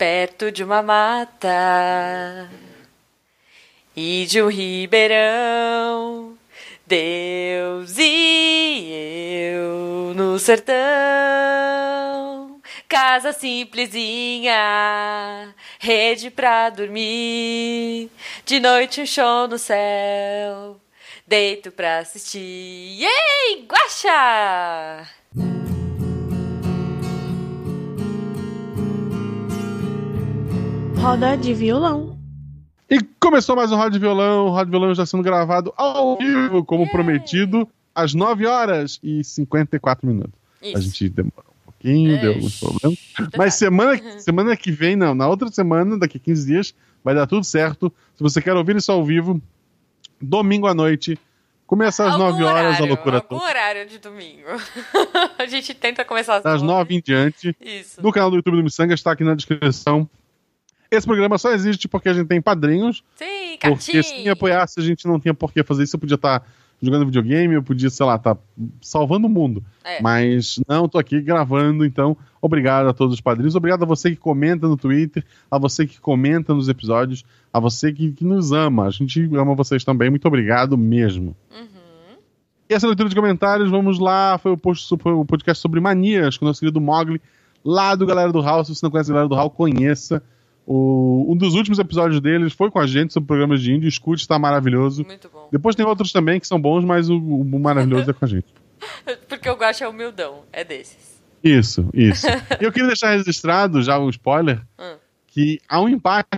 perto de uma mata e de um ribeirão. Deus e eu no sertão, casa simplesinha, rede pra dormir, de noite um show no céu, deito pra assistir. Ei, guaxa! Roda de violão. E começou mais um Roda de Violão. O Roda de Violão já sendo gravado ao vivo, como prometido, às 9 horas e 54 minutos. Isso. A gente demorou um pouquinho, deu alguns problemas. Mas semana, semana que vem, não, na outra semana, daqui a 15 dias, vai dar tudo certo. Se você quer ouvir isso ao vivo, domingo à noite, começa às Algum 9 horas horário, a loucura algum toda. horário de domingo. a gente tenta começar às Das 9 em diante. Isso. No canal do YouTube do Missanga, está aqui na descrição. Esse programa só existe porque a gente tem padrinhos. Sim, Porque Catim. se me apoiasse, a gente não tinha por que fazer isso. Eu podia estar jogando videogame, eu podia, sei lá, estar salvando o mundo. É. Mas não, tô aqui gravando, então obrigado a todos os padrinhos. Obrigado a você que comenta no Twitter, a você que comenta nos episódios, a você que, que nos ama. A gente ama vocês também. Muito obrigado mesmo. E essa leitura de comentários, vamos lá. Foi o, post, foi o podcast sobre manias com o nosso querido Mogli, lá do Galera do Hall. Se você não conhece a Galera do Hall, conheça. O- um dos últimos episódios deles foi com a gente sobre programas de índio. Escute, está maravilhoso. Muito bom. Depois tem outros também que são bons, mas o, o maravilhoso é com a gente. Porque o Guaxa é humildão. É desses. Isso, isso. E eu queria deixar registrado, já um spoiler, Hum. que há um empate.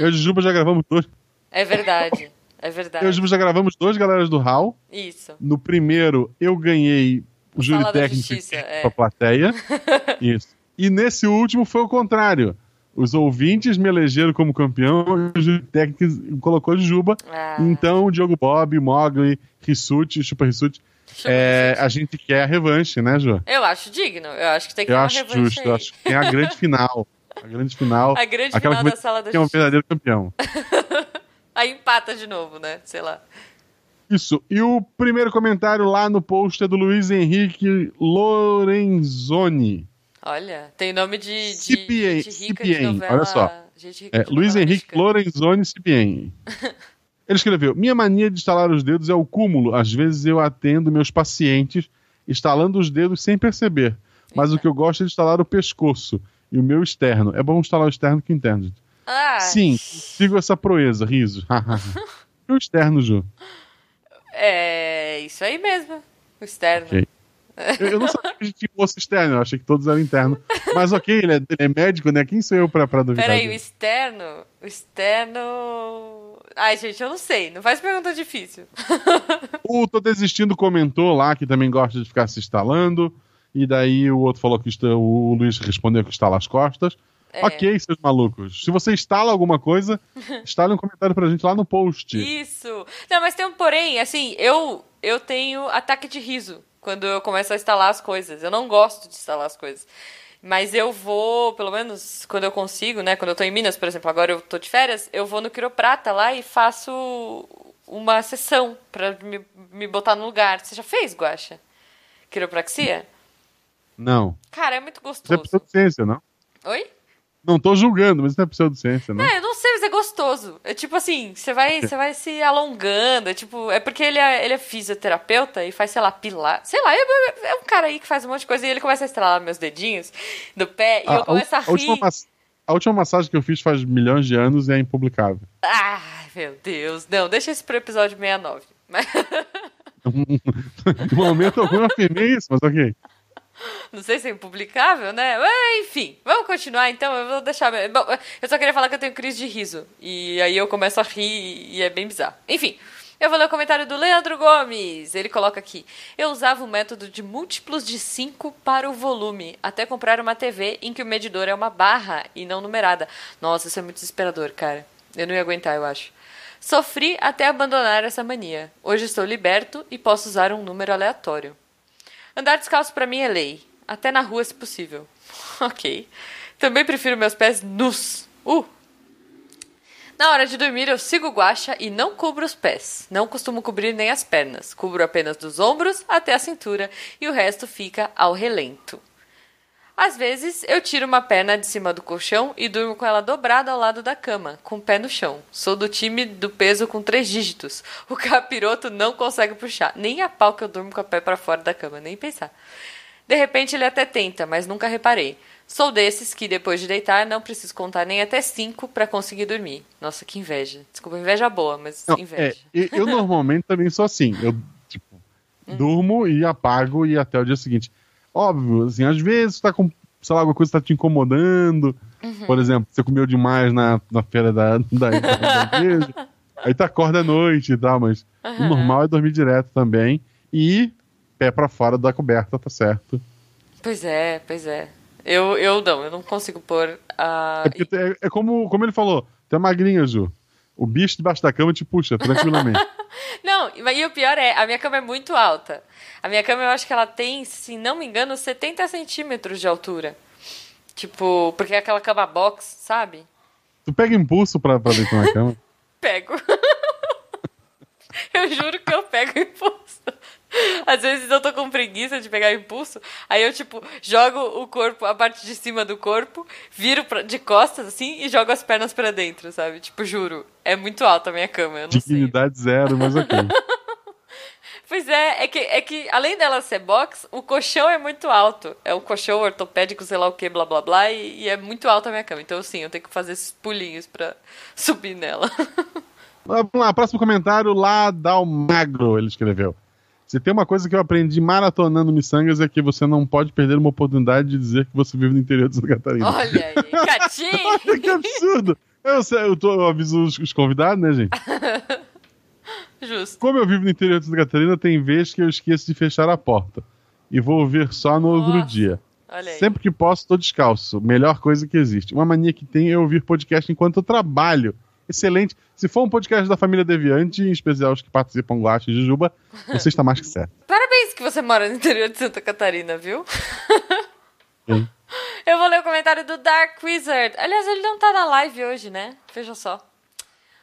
Eu e o Juba já gravamos dois. É verdade. É Eu e verdade. o Juba já gravamos dois galeras do Hall. Isso. No primeiro, eu ganhei o júri Sala da técnico Justiça, é. pra plateia. Isso. E nesse último foi o contrário. Os ouvintes me elegeram como campeão e o técnico colocou Juba. Ah. Então, o Diogo Bob, Mogli, Rissuti, Super Rissuti, é, a gente quer a revanche, né, Ju? Eu acho digno. Eu acho que tem que Eu ter uma acho revanche justo. Eu acho que tem a grande final. A grande final. A grande aquela final que da Sala da tem um Justiça. verdadeiro campeão. Aí empata de novo, né? Sei lá. Isso. E o primeiro comentário lá no post é do Luiz Henrique Lorenzoni. Olha, tem nome de, de, Cipien, de rica Cipien, de novela. olha só. É, Luiz Henrique. Lorenzoni Cipien. Ele escreveu: Minha mania de estalar os dedos é o cúmulo. Às vezes eu atendo meus pacientes estalando os dedos sem perceber. Mas o que eu gosto é de estalar o pescoço e o meu externo. É bom estalar o externo que o interno. Ah, Sim, sigo essa proeza, riso. e o externo, Ju? é isso aí mesmo. O externo. Ok. Eu, eu não sabia que a gente tinha osso externo, eu achei que todos eram internos. Mas ok, ele é, ele é médico, né? Quem sou eu pra, pra duvidar? Peraí, o dele? externo. O externo. Ai, gente, eu não sei. Não faz pergunta difícil. O Tô Desistindo comentou lá que também gosta de ficar se instalando. E daí o outro falou que o Luiz respondeu que estala as costas. É. Ok, seus malucos. Se você instala alguma coisa, instale um comentário pra gente lá no post. Isso. Não, mas tem um porém, assim, eu eu tenho ataque de riso quando eu começo a instalar as coisas. Eu não gosto de instalar as coisas. Mas eu vou, pelo menos quando eu consigo, né? Quando eu tô em Minas, por exemplo, agora eu tô de férias, eu vou no quiroprata lá e faço uma sessão pra me, me botar no lugar. Você já fez, Guaxa? Quiropraxia? Não. Cara, é muito é gostoso. pseudociência, não? Oi? Não tô julgando, mas isso não é pseudociência, não? É, eu não sei, mas é gostoso. É tipo assim, você vai, você vai se alongando. É tipo, é porque ele é, ele é fisioterapeuta e faz, sei lá, pilar. Sei lá, é, é um cara aí que faz um monte de coisa e ele começa a estralar meus dedinhos do pé e A- eu começo a, a, última rir. mas- a última massagem que eu fiz faz milhões de anos e é impublicável. Ai, meu Deus. Não, deixa isso pro episódio 69. Mas, no momento algum eu afirmei isso, mas ok. Não sei se é impublicável, né? Mas, enfim, vamos continuar então. Eu vou deixar. Bom, eu só queria falar que eu tenho crise de riso. E aí eu começo a rir e é bem bizarro. Enfim. Eu vou ler o comentário do Leandro Gomes. Ele coloca aqui: Eu usava o método de múltiplos de 5 para o volume, até comprar uma TV em que o medidor é uma barra e não numerada. Nossa, isso é muito desesperador, cara. Eu não ia aguentar, eu acho. Sofri até abandonar essa mania. Hoje estou liberto e posso usar um número aleatório. Andar descalço pra mim é lei, até na rua se possível. ok. Também prefiro meus pés nus. Uh! Na hora de dormir, eu sigo guacha e não cubro os pés. Não costumo cobrir nem as pernas. Cubro apenas dos ombros até a cintura e o resto fica ao relento. Às vezes, eu tiro uma perna de cima do colchão e durmo com ela dobrada ao lado da cama, com o pé no chão. Sou do time do peso com três dígitos. O capiroto não consegue puxar. Nem a pau que eu durmo com o pé para fora da cama, nem pensar. De repente, ele até tenta, mas nunca reparei. Sou desses que, depois de deitar, não preciso contar nem até cinco para conseguir dormir. Nossa, que inveja. Desculpa, inveja boa, mas Não, inveja. é, eu, normalmente também sou assim. Eu, tipo, durmo e apago e até o dia seguinte. Óbvio, assim, às vezes tá com, sei lá, alguma coisa tá te incomodando. Por exemplo, você comeu demais na, na feira da, da, da igreja. Aí tu acorda à noite e tal, mas o normal é dormir direto também. E pé pra fora da coberta, tá certo. Pois é, pois é. Eu, eu não, eu não consigo pôr a. É, é, é como, como ele falou, tu é magrinha, Ju. O bicho debaixo da cama te puxa tranquilamente. Não, e o pior é, a minha cama é muito alta. A minha cama eu acho que ela tem, se não me engano, 70 centímetros de altura. Tipo, porque é aquela cama box, sabe? tu pega impulso pra, pra deitar na cama. Pego. eu juro que eu pego impulso. Às vezes eu tô com preguiça de pegar impulso, aí eu, tipo, jogo o corpo, a parte de cima do corpo, viro pra, de costas, assim, e jogo as pernas pra dentro, sabe? Tipo, juro. É muito alta a minha cama, eu não sei. Dignidade zero, mas ok. Pois é, é que, é que além dela ser box, o colchão é muito alto. É um colchão ortopédico, sei lá o que, blá blá blá, e, e é muito alta a minha cama. Então, sim, eu tenho que fazer esses pulinhos pra subir nela. Vamos lá, próximo comentário lá da Magro, ele escreveu. Se tem uma coisa que eu aprendi maratonando miçangas é que você não pode perder uma oportunidade de dizer que você vive no interior de Santa Catarina. Olha aí, gatinho! que absurdo! Eu, eu, tô, eu aviso os, os convidados, né, gente? Justo. Como eu vivo no interior de Santa Catarina, tem vezes que eu esqueço de fechar a porta. E vou ouvir só no outro Nossa, dia. Olha aí. Sempre que posso, tô descalço. Melhor coisa que existe. Uma mania que tem é ouvir podcast enquanto eu trabalho. Excelente. Se for um podcast da família Deviante, em especial os que participam Guache e Jujuba, você está mais que certo. Parabéns que você mora no interior de Santa Catarina, viu? Sim. Eu vou ler o comentário do Dark Wizard. Aliás, ele não tá na live hoje, né? Veja só.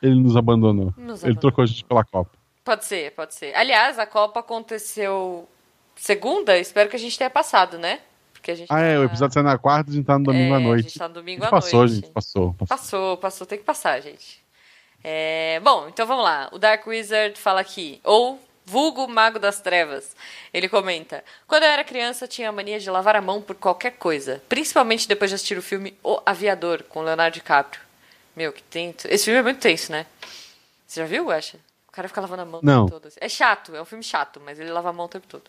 Ele nos abandonou. Nos Ele abandonou. trocou a gente pela Copa. Pode ser, pode ser. Aliás, a Copa aconteceu segunda, espero que a gente tenha passado, né? Porque a gente Ah, é, tá- o episódio sai na quarta, a gente tá no domingo É, à noite. A gente tá no domingo à passou, noite. gente, passou. passou. Passou, passou, tem que passar, gente. É, bom, então vamos lá. O Dark Wizard fala aqui, ou vulgo Mago das Trevas. Ele comenta: Quando eu era criança, tinha a mania de lavar a mão por qualquer coisa, principalmente depois de assistir o filme O Aviador, com Leonardo DiCaprio. Meu, que tenso. Esse filme é muito tenso, né? Você já viu, Guaxa? O cara fica lavando a mão o Não. tempo todo. assim. É chato, é um filme chato, mas ele lava a mão o tempo todo.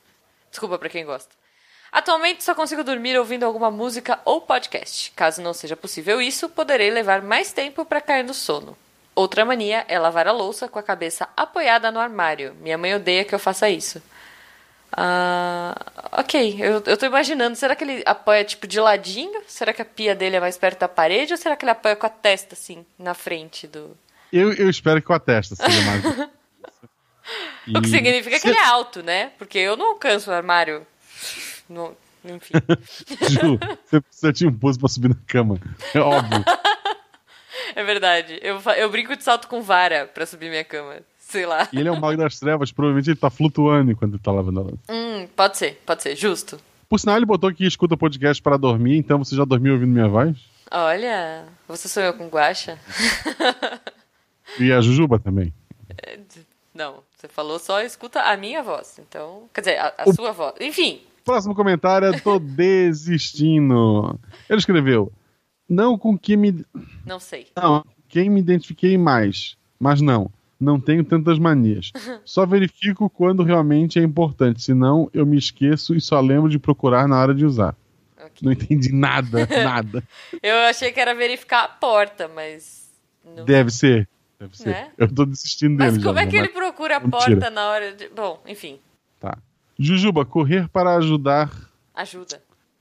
Desculpa pra quem gosta. Atualmente só consigo dormir ouvindo alguma música ou podcast. Caso não seja possível isso, poderei levar mais tempo para cair no sono. Outra mania é lavar a louça com a cabeça apoiada no armário. Minha mãe odeia que eu faça isso. Ah, ok, eu, eu tô imaginando, será que ele apoia tipo de ladinho? Será que a pia dele é mais perto da parede ou será que ele apoia com a testa assim, na frente do. Eu, eu espero que com a testa seja mais. O que E- significa que ele é alto, né? Porque eu não alcanço o armário. Não- enfim. Ju, você precisa de impulso pra subir na cama. É óbvio. É verdade. Eu, eu brinco de salto com vara pra subir minha cama. Sei lá. E ele é um mago das trevas, provavelmente ele tá flutuando enquanto ele tá lavando a louça. Hum, pode ser, pode ser, justo. Por sinal, ele botou que escuta podcast para dormir, então você já dormiu ouvindo minha voz? Olha, você sonhou com guacha? E a Jujuba também. Não, você falou só escuta a minha voz. Então, quer dizer, a, a O- sua voz. Enfim, Próximo comentário é Tô Desistindo. Ele escreveu: Não com que me. não sei. Não, quem me identifiquei mais. Mas não, não tenho tantas manias. Só verifico quando realmente é importante, senão eu me esqueço e só lembro de procurar na hora de usar. Ok. Não entendi nada, nada. Eu achei que era verificar a porta, mas. Não... Deve ser. Deve ser. Né? Eu tô desistindo dele. Mas como já, é que mas- ele procura a Mentira. porta na hora de. Bom, enfim, Tá. Jujuba, correr para ajudar. ajuda.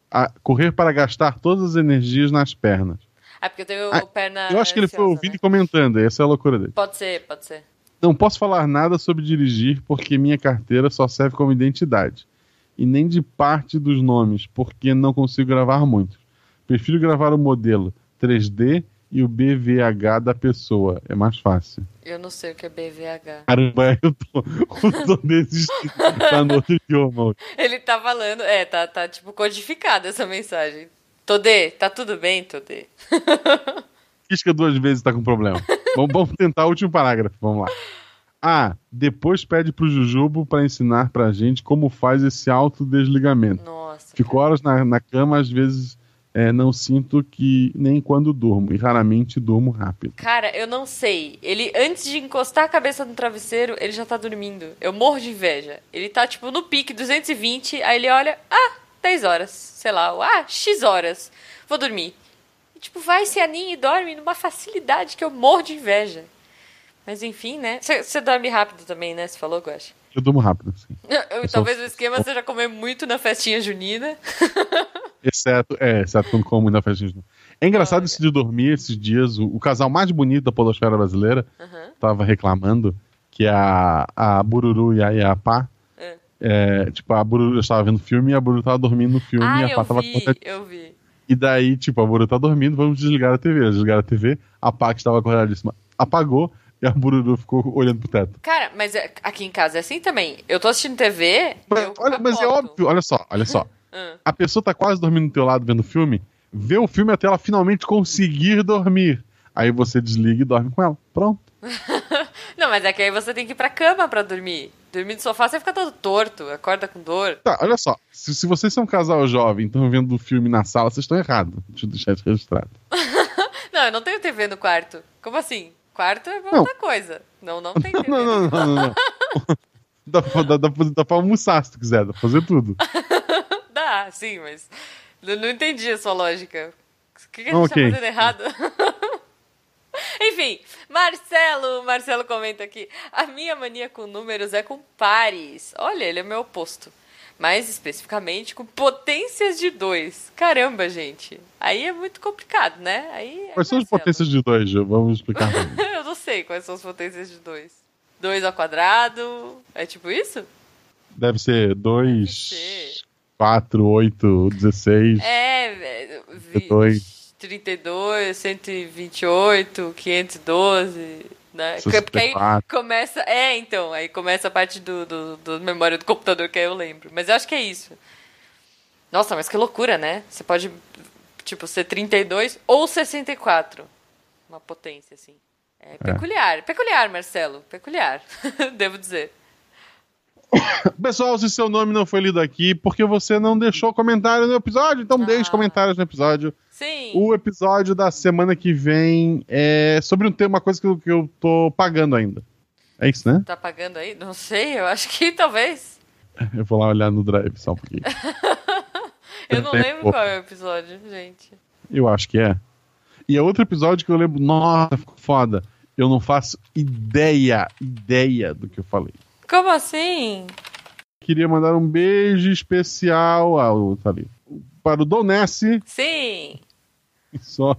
A, correr para gastar todas as energias nas pernas. Ah, porque eu tenho Ah, perna. Eu acho que ele foi ouvindo né? e comentando, essa é a loucura dele. Pode ser, pode ser. Não posso falar nada sobre dirigir porque minha carteira só serve como identidade. E nem de parte dos nomes, porque não consigo gravar muito. Prefiro gravar o modelo 3D e o BVH da pessoa. É mais fácil. Eu não sei o que é BVH. Caramba, eu tô, eu tô desistindo. tá no outro idioma. Ele tá falando, é, tá, tá tipo codificada essa mensagem. Todê, tá tudo bem, Todê? Pisca duas vezes tá com problema. vamos, vamos tentar o último parágrafo. Vamos lá. Ah, depois pede pro Jujubo pra ensinar pra gente como faz esse autodesligamento. Nossa. Fico horas na, na cama, às vezes é, não sinto que nem quando durmo. E raramente durmo rápido. Cara, eu não sei. Ele, antes de encostar a cabeça no travesseiro, ele já tá dormindo. Eu morro de inveja. Ele tá, tipo, no pique 220, aí ele olha, ah, 10 horas. Sei lá, ah, X horas. Vou dormir. E, tipo, vai, se aninha e dorme numa facilidade que eu morro de inveja. Mas enfim, né? Você dorme rápido também, né? Você falou, Guache? Eu durmo rápido, sim. Eu- Talvez o esquema seja comer muito na festinha junina. Exceto, é, exceto quando como na festa de É engraçado isso de dormir esses dias. O, o casal mais bonito da podosfera brasileira Aham. tava reclamando que a, a Bururu e a Iapá. É. É, tipo, a Bururu estava vendo filme e a Bururu tava dormindo no filme Ah, e a Pá tava vi, acordada. eu vi. E daí, tipo, a Bururu tá dormindo, vamos desligar a TV. Eles desligaram a TV, a Pá que estava acordadíssima apagou e a Bururu ficou olhando pro teto. Cara, mas é- aqui em casa é assim também. Eu tô assistindo TV. Mas, olha, mas é óbvio, olha só, olha só. Ah. A pessoa tá quase dormindo do teu lado vendo o filme, vê o filme até ela finalmente conseguir dormir. Aí você desliga e dorme com ela. Pronto. Não, mas é que aí você tem que ir pra cama pra dormir. Dormir no sofá, você fica todo torto, acorda com dor. Tá, olha só. Se, se vocês são um casal jovem e estão vendo o filme na sala, vocês estão errados. Deixa eu deixar isso registrado. Não, eu não tenho TV no quarto. Como assim? Quarto é Não. outra coisa. Não, não tem TV. Não, não, não, não, não. dá, dá, dá, dá pra almoçar se tu quiser, dá pra fazer tudo. Dá, sim, mas eu não entendi a sua lógica. O que, que a Ah, gente ok. tá fazendo errado? Enfim, Marcelo, Marcelo comenta aqui. A minha mania com números é com pares. Olha, ele é meu oposto. Mais especificamente com potências de 2. Caramba, gente. Aí é muito complicado, né? Aí é Quais são as potências de dois, Gil? Vamos explicar. Eu não sei quais são as potências de 2. 2 ao quadrado. É tipo isso? Deve ser Deve 2, ser. 4, 8, 16. É, velho, vi- Dois. 32, 128, 512, né? Porque aí 64. começa. É, então, aí começa a parte do, do, do memória do computador que aí eu lembro. Mas eu acho que é isso. Nossa, mas que loucura, né? Você pode, tipo, ser 32 ou 64. Uma potência, assim. É peculiar. Peculiar, Marcelo. Peculiar. Devo dizer. Pessoal, se seu nome não foi lido aqui, porque você não deixou comentário no episódio, então Ah. deixe comentários no episódio. Sim. O episódio da semana que vem é sobre um tema, uma coisa que eu, que eu tô pagando ainda. É isso, né? Tá pagando aí? Não sei, eu acho que talvez. Eu vou lá olhar no drive só um pouquinho. Eu não lembro qual é o episódio, gente. Eu acho que é. E é outro episódio que eu lembro, nossa, ficou foda. Eu não faço ideia, ideia do que eu falei. Como assim? Queria mandar um beijo especial ao, tá ali, para o Dom Nessi. Sim! Só.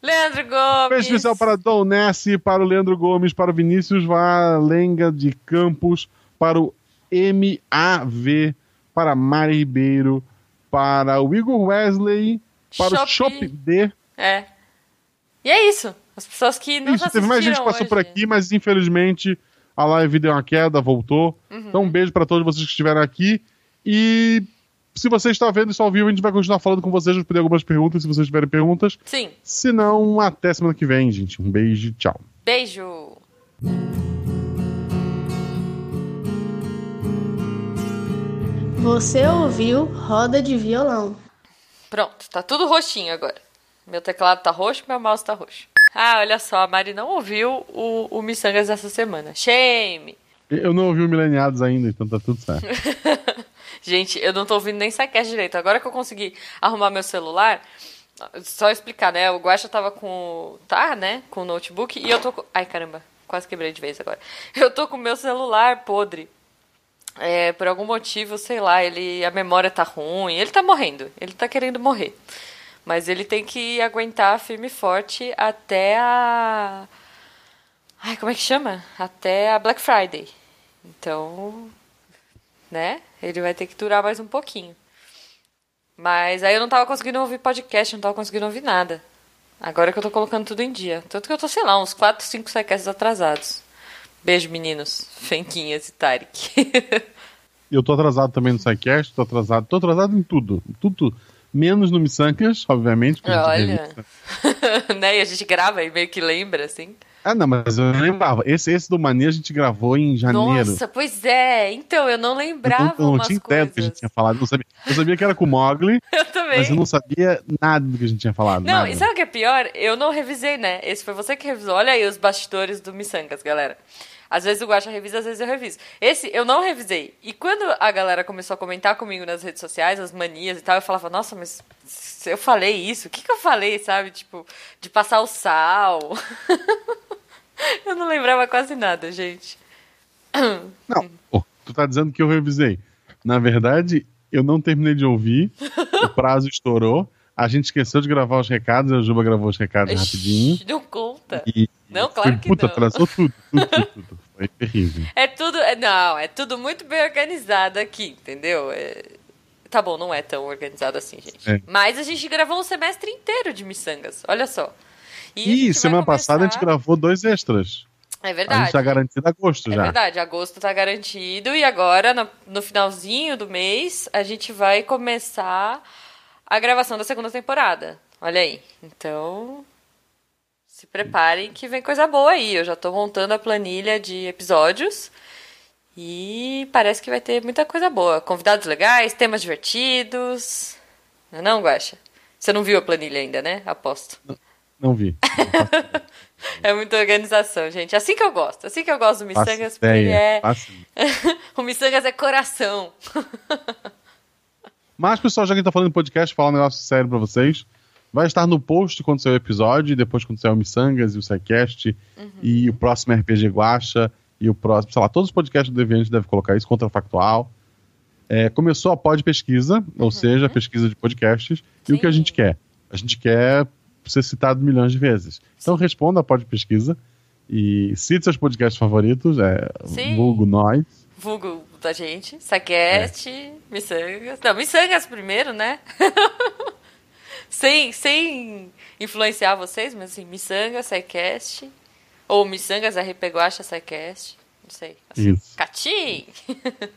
Leandro Gomes! Beijo especial para Dom Nessi, para o Leandro Gomes, para o Vinícius Valenga de Campos, para o MAV, para Mari Ribeiro, para o Igor Wesley, para o Shop. Shop D. É. E é isso. As pessoas que não Isso, teve mais gente que passou hoje. por aqui, mas infelizmente a live deu uma queda, voltou. Uhum. Então um beijo para todos vocês que estiveram aqui. E se você está vendo isso ao vivo, a gente vai continuar falando com vocês, responder algumas perguntas, se vocês tiverem perguntas. Sim. Se não, até semana que vem, gente. Um beijo e tchau. Beijo! Você ouviu Roda de Violão. Pronto, tá tudo roxinho agora. Meu teclado tá roxo, meu mouse tá roxo. Ah, olha só, a Mari não ouviu o, o Missangas essa semana. Shame! Eu não ouvi o Mileniados ainda, então tá tudo certo. Gente, eu não tô ouvindo nem Saquest direito. Agora que eu consegui arrumar meu celular, só explicar, né? O Guaxa tava com. o- Tá, né? Com o notebook e eu tô com. Ai, caramba, quase quebrei de vez agora. Eu tô com o meu celular podre. É, por algum motivo, sei lá, ele a memória tá ruim, ele tá morrendo, ele tá querendo morrer. Mas ele tem que aguentar firme e forte até a. Ai, como é que chama? Até a Black Friday. Então, né? Ele vai ter que durar mais um pouquinho. Mas aí eu não tava conseguindo ouvir podcast, não tava conseguindo ouvir nada. Agora que eu tô colocando tudo em dia. Tanto que eu tô, sei lá, uns 4, 5 sequestros atrasados. Beijo, meninos. Fenquinhas e Tarek. Eu tô atrasado também no SciCast, tô atrasado, tô atrasado em tudo. Tudo. Menos no Missancas, obviamente. Olha. né? E a gente grava e meio que lembra, assim. Ah, não, mas eu lembrava. Esse, esse do Mania a gente gravou em janeiro. Nossa, pois é. Então, eu não eu lembrava não, eu não tinha ideia do que a gente tinha falado. Não sabia. Eu sabia que era com o Mogli, Eu também. mas eu não sabia nada do que a gente tinha falado. Não, nada. e sabe o que é pior? Eu não revisei, né? Esse foi você que revisou. Olha aí os bastidores do Missangas, galera. Às vezes o Guaxa revisa, às vezes eu reviso. Esse eu não revisei. E quando a galera começou a comentar comigo nas redes sociais, as manias e tal, eu falava, nossa, mas se eu falei isso, o que, que eu falei, sabe? Tipo, de passar o sal. eu não lembrava quase nada, gente. Não, tu tá dizendo que eu revisei. Na verdade, eu não terminei de ouvir, o prazo estourou, a gente esqueceu de gravar os recados, a Juba gravou os recados rapidinho. Ixi, Não E, Não, claro que puta, não. atrasou tudo, tudo, tudo, tudo. Foi terrível. É tudo. é- não, é tudo muito bem organizado aqui, entendeu? É- tá bom, não é tão organizado assim, gente. É. Mas a gente gravou um semestre inteiro de miçangas, olha só. E a E semana passada a gente começar- gravou dois extras. É A verdade. gente tá garantido agosto É já. verdade, agosto tá garantido e agora, no, no finalzinho do mês, a gente vai começar a gravação da segunda temporada. Olha aí. Então, se preparem que vem coisa boa aí. Eu já tô montando a planilha de episódios e parece que vai ter muita coisa boa. Convidados legais, temas divertidos. Não é não, Guaxa? Você não viu a planilha ainda, né? Aposto. Não vi. É muita organização, gente. Assim que eu gosto. Assim que eu gosto do Missangas, porque é... o Missangas é coração. Mas, pessoal, já que a gente tá falando em podcast, falar um negócio sério pra vocês. Vai estar no post quando sair o episódio, e depois quando sair o Missangas e o SciCast, Uhum. e o próximo RPG Guacha, e o próximo, sei lá, todos os podcasts do Deviante devem colocar isso, Contrafactual. É, começou a pod pesquisa, ou seja, a pesquisa de podcasts, e o que a Uhum. Sim. gente quer? A gente quer ser citado milhões de vezes. Então responda a pod pesquisa e cite seus podcasts favoritos, é, Sim. vulgo nós. Vulgo da gente. Saquest, Missangas. Não, Missangas primeiro, né? sem, sem influenciar vocês, mas assim, Missangas, Saicast. Ou Missangas, RP Guacha, Saicast. Não sei. Assim. Isso. Catim!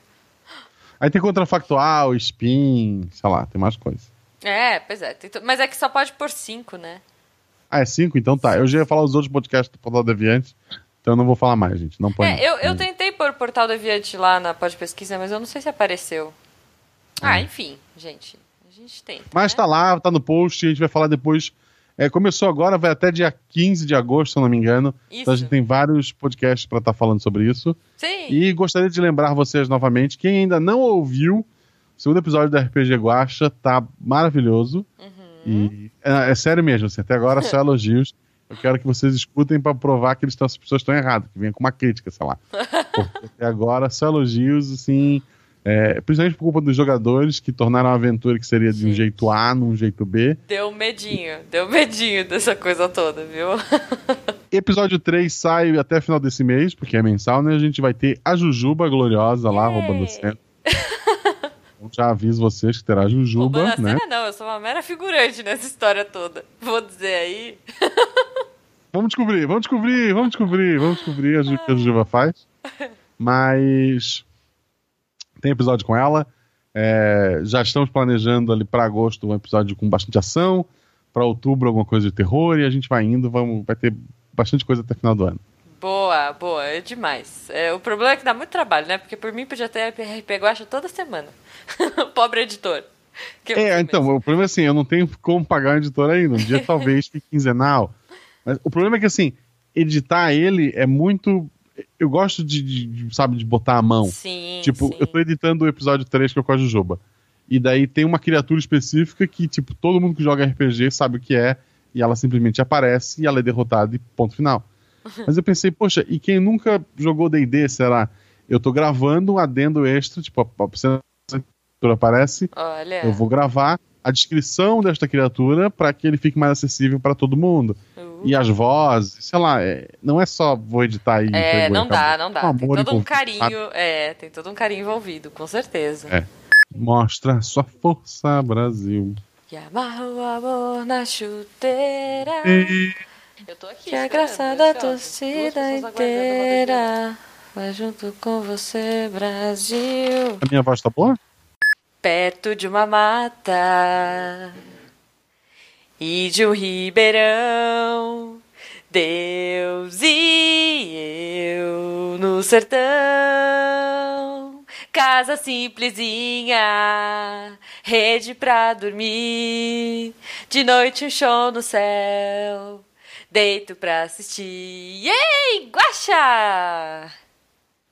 Aí tem contrafactual, spin, sei lá, tem mais coisas. É, pois é. Mas é que só pode por cinco, né? Ah, é cinco? Então tá. Eu já ia falar os outros podcasts do Portal Deviante, então eu não vou falar mais, gente. Não põe. É, eu, eu tentei pôr o Portal Deviante lá na pode pesquisa, mas eu não sei se apareceu. Ah, enfim, gente. A gente tenta. É. Mas né? tá lá, tá no post, a gente vai falar depois. É, começou agora, vai até dia 15 de agosto, se eu não me engano. Então a Isso. gente tem vários podcasts pra estar falando sobre isso. Sim. E gostaria de lembrar vocês novamente, quem ainda não ouviu, o segundo episódio da RPG Guacha tá maravilhoso. Uhum. E é, é sério mesmo, assim, até agora só elogios. Eu quero que vocês escutem pra provar que eles tão, as pessoas estão erradas, que venha com uma crítica, sei lá. Porque até agora só elogios, assim, é, principalmente por culpa dos jogadores que tornaram a aventura que seria de um Gente. jeito A num jeito B. Deu medinho, deu medinho dessa coisa toda, viu? Episódio 3 sai até final desse mês, porque é mensal, né? A gente vai ter a Jujuba gloriosa lá, Yay! roubando a cena. Então, já aviso vocês que terá Jujuba, Roubando né? cena não, eu sou uma mera figurante nessa história toda. Vou dizer aí. Vamos descobrir, vamos descobrir, vamos descobrir, vamos descobrir a Ju- que a Jujuba faz. Mas tem episódio com ela. É, já estamos planejando ali para agosto um episódio com bastante ação. Para outubro, alguma coisa de terror. E a gente vai indo, vamos, vai ter bastante coisa até final do ano. Boa, boa, é demais. É, o problema é que dá muito trabalho, né? Porque por mim podia ter RP Guacha toda semana. Pobre editor. É, então, mesmo. o problema é assim, eu não tenho como pagar um editor ainda. Um dia talvez fique quinzenal. Mas o problema é que, assim, editar ele é muito. Eu gosto de, de- de, sabe, de botar a mão. Sim, Tipo, sim. eu tô editando o episódio 3 que é com a Jujuba. E daí tem uma criatura específica que, tipo, todo mundo que joga RPG sabe o que é, e ela simplesmente aparece e ela é derrotada e ponto final. Mas eu pensei, poxa, e quem nunca jogou DD, será? Eu tô gravando um adendo extra, tipo, a, a criatura aparece, Olha. eu vou gravar a descrição desta criatura para que ele fique mais acessível para todo mundo. Uh. E as vozes, sei lá, é- não é só vou editar e É, e não acabou. dá, não dá. Um Tem amor todo um envolvido, sabe? carinho, é, tem todo um carinho envolvido, com certeza. É. Mostra sua força, Brasil. E amarra o amor na chuteira. Eu tô aqui. Que a graça da torcida inteira vai junto com você, Brasil. A minha voz tá boa? Perto de uma mata e de um ribeirão. Deus e eu no sertão. Casa simplesinha, rede pra dormir. De noite um show no céu, deito pra assistir. Ei, Guaxa!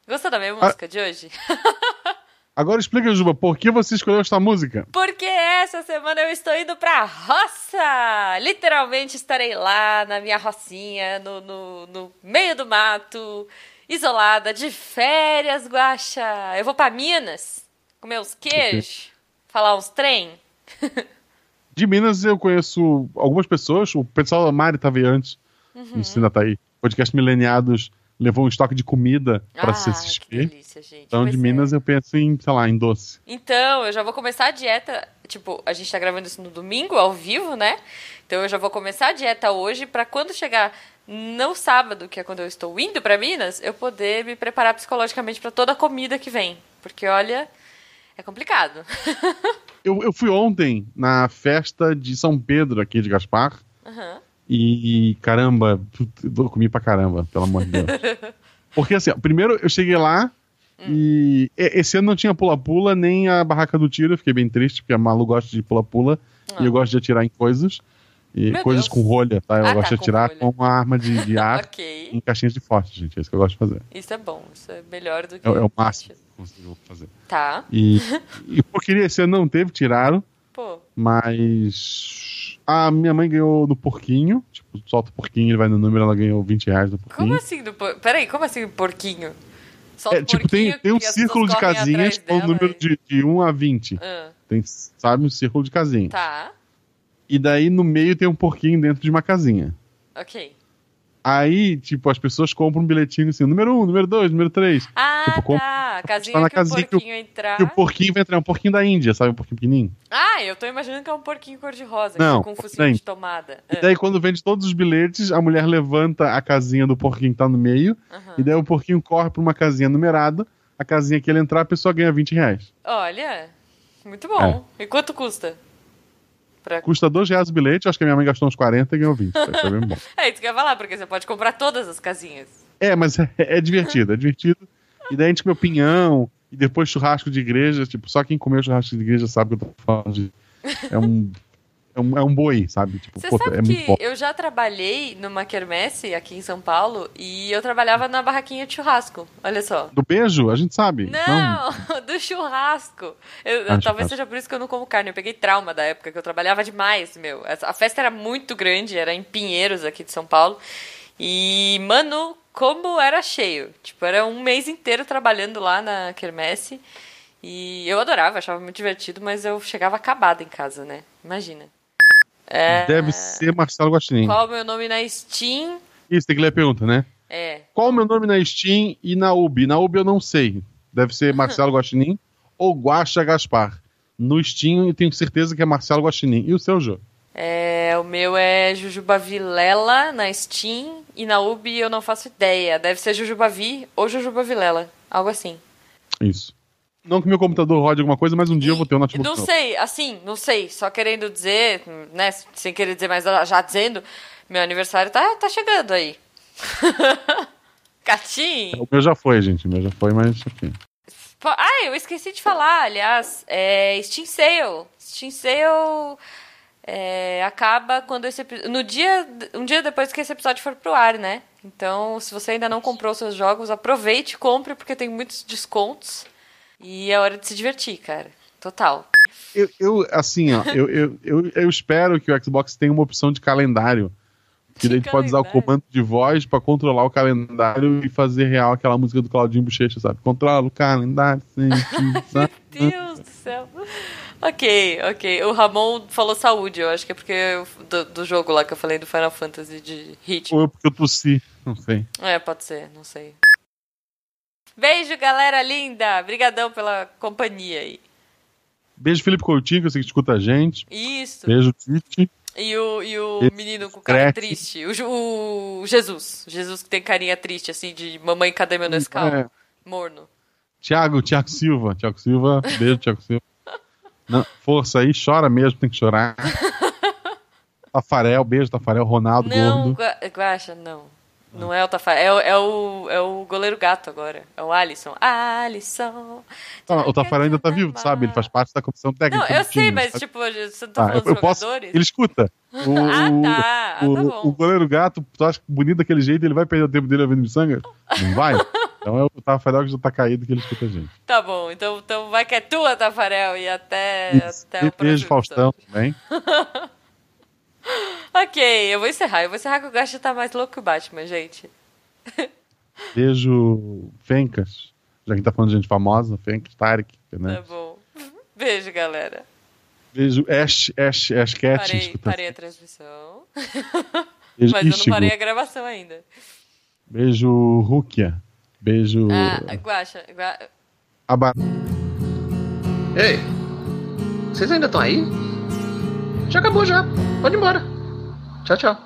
Gostou da minha música de hoje? Agora explica, Juba, por que você escolheu esta música? Porque essa semana eu estou indo pra roça! Literalmente estarei lá na minha rocinha, no, no, no meio do mato, isolada, de férias, guacha. Eu vou pra Minas, comer uns queijos, falar uns trem. De Minas eu conheço algumas pessoas, o pessoal da Mari estava aí antes, Uhum. ainda tá aí. Podcast Mileniados levou um estoque de comida para ah, CCXP. que delícia, gente. Então, de é. Minas eu penso em, sei lá, em doce. Então, eu já vou começar a dieta. Tipo, a gente tá gravando isso no domingo, ao vivo, né? Então eu já vou começar a dieta hoje pra quando chegar no sábado, que é quando eu estou indo pra Minas, eu poder me preparar psicologicamente pra toda a comida que vem. Porque, olha, é complicado. Eu, eu fui ontem na festa de São Pedro aqui de Gaspar. Aham. E caramba, eu comi pra caramba, pelo amor de Deus. Porque assim, ó, primeiro eu cheguei lá Hum. e esse ano não tinha pula-pula nem a barraca do tiro. Eu fiquei bem triste, porque a Malu gosta de pula-pula Ah. e eu gosto de atirar em coisas. E Meu coisas Deus. com rolha, tá? Eu Ah, gosto tá, de com atirar rolha. com uma arma de, de ar ok. em caixinhas de fósforo, gente. É isso que eu gosto de fazer. Isso é bom. Isso é melhor do que. É, é o máximo que eu consigo fazer. Tá. E, e queria, esse ano não teve, tiraram. Pô. Mas a minha mãe ganhou no porquinho. Tipo, solta o porquinho, ele vai no número, ela ganhou 20 reais no porquinho. Como assim do por... Peraí, como assim porquinho? Solta É, tipo, tem, porquinho tem um que as círculo de casinhas com o número e- de, de 1 a 20. Ah, Tem, sabe, um círculo de casinhas. tá. E daí no meio tem um porquinho dentro de uma casinha. Ok. Aí, tipo, as pessoas compram um bilhetinho assim, número 1, número 2, número 3. Ah, Tipo, como- tá. Casinha na que casinha o que o- porquinho entrar. E o porquinho vai entrar, é um porquinho da Índia, sabe? Um porquinho pequenininho. Ah, eu tô imaginando que é um porquinho cor-de-rosa, Não, com um focinho porquinho. de tomada. E daí, quando vende todos os bilhetes, a mulher levanta a casinha do porquinho que tá no meio. Aham. E daí o porquinho corre pra uma casinha numerada. A casinha que ele entrar, a pessoa ganha 20 reais. Olha, muito bom. E quanto custa? Pra... Custa 2 reais o bilhete, acho que a minha mãe gastou uns 40 e ganhou 20. Foi foi bem bom. É isso que eu ia falar, porque você pode comprar todas as casinhas. É, mas é, é divertido, é divertido. E daí a gente comeu pinhão, e depois churrasco de igreja. Tipo, só quem comeu churrasco de igreja sabe o que eu tô falando. De, é, um, é, um, é um boi, sabe? Tipo, Você pô, sabe é que bom. eu já trabalhei numa quermesse aqui em São Paulo e eu trabalhava na barraquinha de churrasco. Olha só. Do beijo, a gente sabe. Não, do churrasco. Eu- Ah, talvez churrasco. seja por isso que eu não como carne. Eu peguei trauma da época que eu trabalhava demais, meu. A festa era muito grande, era em Pinheiros, aqui de São Paulo. E, mano, como era cheio. Tipo, era um mês inteiro trabalhando lá na quermesse. E eu adorava, achava muito divertido, mas eu chegava acabada em casa, né? Imagina. É, Deve ser Marcelo Guaxinim. Qual o meu nome na Steam? Isso, tem que ler a pergunta, né? É. Qual o meu nome na Steam e na UB? Na UB eu não sei. Deve ser Marcelo Guaxinim ou Guaxa Gaspar. No Steam eu tenho certeza que é Marcelo Guaxinim. E o seu jogo? É, o meu é Jujuba Vilela na Steam e na Ubi eu não faço ideia. Deve ser Jujuba Vi ou Jujuba Vilela, algo assim. Isso. Não que meu computador rode alguma coisa, mas um dia eu vou ter um notebook. Não sei, assim, não sei. Só querendo dizer, né, sem querer dizer, mas já dizendo, meu aniversário tá, tá chegando aí. Catim! O meu já foi, gente. O meu já foi, mas enfim. Ah, eu esqueci de falar, aliás, é Steam Sale. Steam Sale é, acaba quando esse no dia um dia depois que esse episódio for pro ar, né? Então, se você ainda não comprou seus jogos, aproveite e compre porque tem muitos descontos e é hora de se divertir, cara. Total. Eu, eu, assim, ó, eu, eu, eu, eu espero que o Xbox tenha uma opção de calendário. Que daí a gente pode usar o comando de voz pra controlar o calendário e fazer real aquela música do Claudinho Bochecha, sabe? Controla o calendário, sempre, sabe? Deus do céu. Ok, ok. O Ramon falou saúde, eu acho que é porque eu- do, do jogo lá que eu falei do Final Fantasy de ritmo. Ou é porque eu tossi, não sei. É, pode ser, não sei. Beijo, galera linda! Obrigadão pela companhia aí. Beijo, Felipe Coutinho, que eu sei que escuta a gente. Isso. Beijo, Tite. E o, e o Esse menino com cara crack. triste. O, o Jesus. Jesus que tem carinha triste, assim, de mamãe, cadê meu Nescau? É. Morno. Tiago, Tiago Silva. Tiago Silva, beijo, Tiago Silva. Não, força aí, chora mesmo, tem que chorar. Tafarel, beijo, Tafarel, Ronaldo, Não, gordo. Gua- Guaxa, não. Não é o Tafarel, é, o- é, o, é o goleiro gato agora. É o Alisson. Alisson. Ah, o Tafarel ainda tá vivo, sabe? Ele faz parte da comissão técnica. Não, eu sei, time, mas sabe? tipo, você não tá Ah, falando eu, eu dos posso. jogadores? Ele escuta. O, Ah, tá. Ah, o, tá bom. o goleiro gato, tu acha bonito daquele jeito, ele vai perder o tempo dele ouvindo miçanga? Não vai? Então é o Tafarel que já tá caído que ele escuta a gente. Tá bom, então, então vai que é tua, Tafarel, e até, Isso. até E o próximo beijo, Faustão, também. Ok, eu vou encerrar. Eu vou encerrar que o Guaxa tá mais louco que o Batman, gente. Beijo, Fencas. Já que tá falando de gente famosa, Fencas, Tarek, né? Tá bom. Beijo, galera. Beijo, Ash, Ash, Ash Cat. Parei, escuta. parei a transmissão. Beijo, Mas eu não parei a gravação ainda. Beijo, Rukia. Beijo, Ah, Guaxa, Gua... Aba... Ei, vocês ainda estão aí? Já acabou já. Pode ir embora. Tchau, tchau.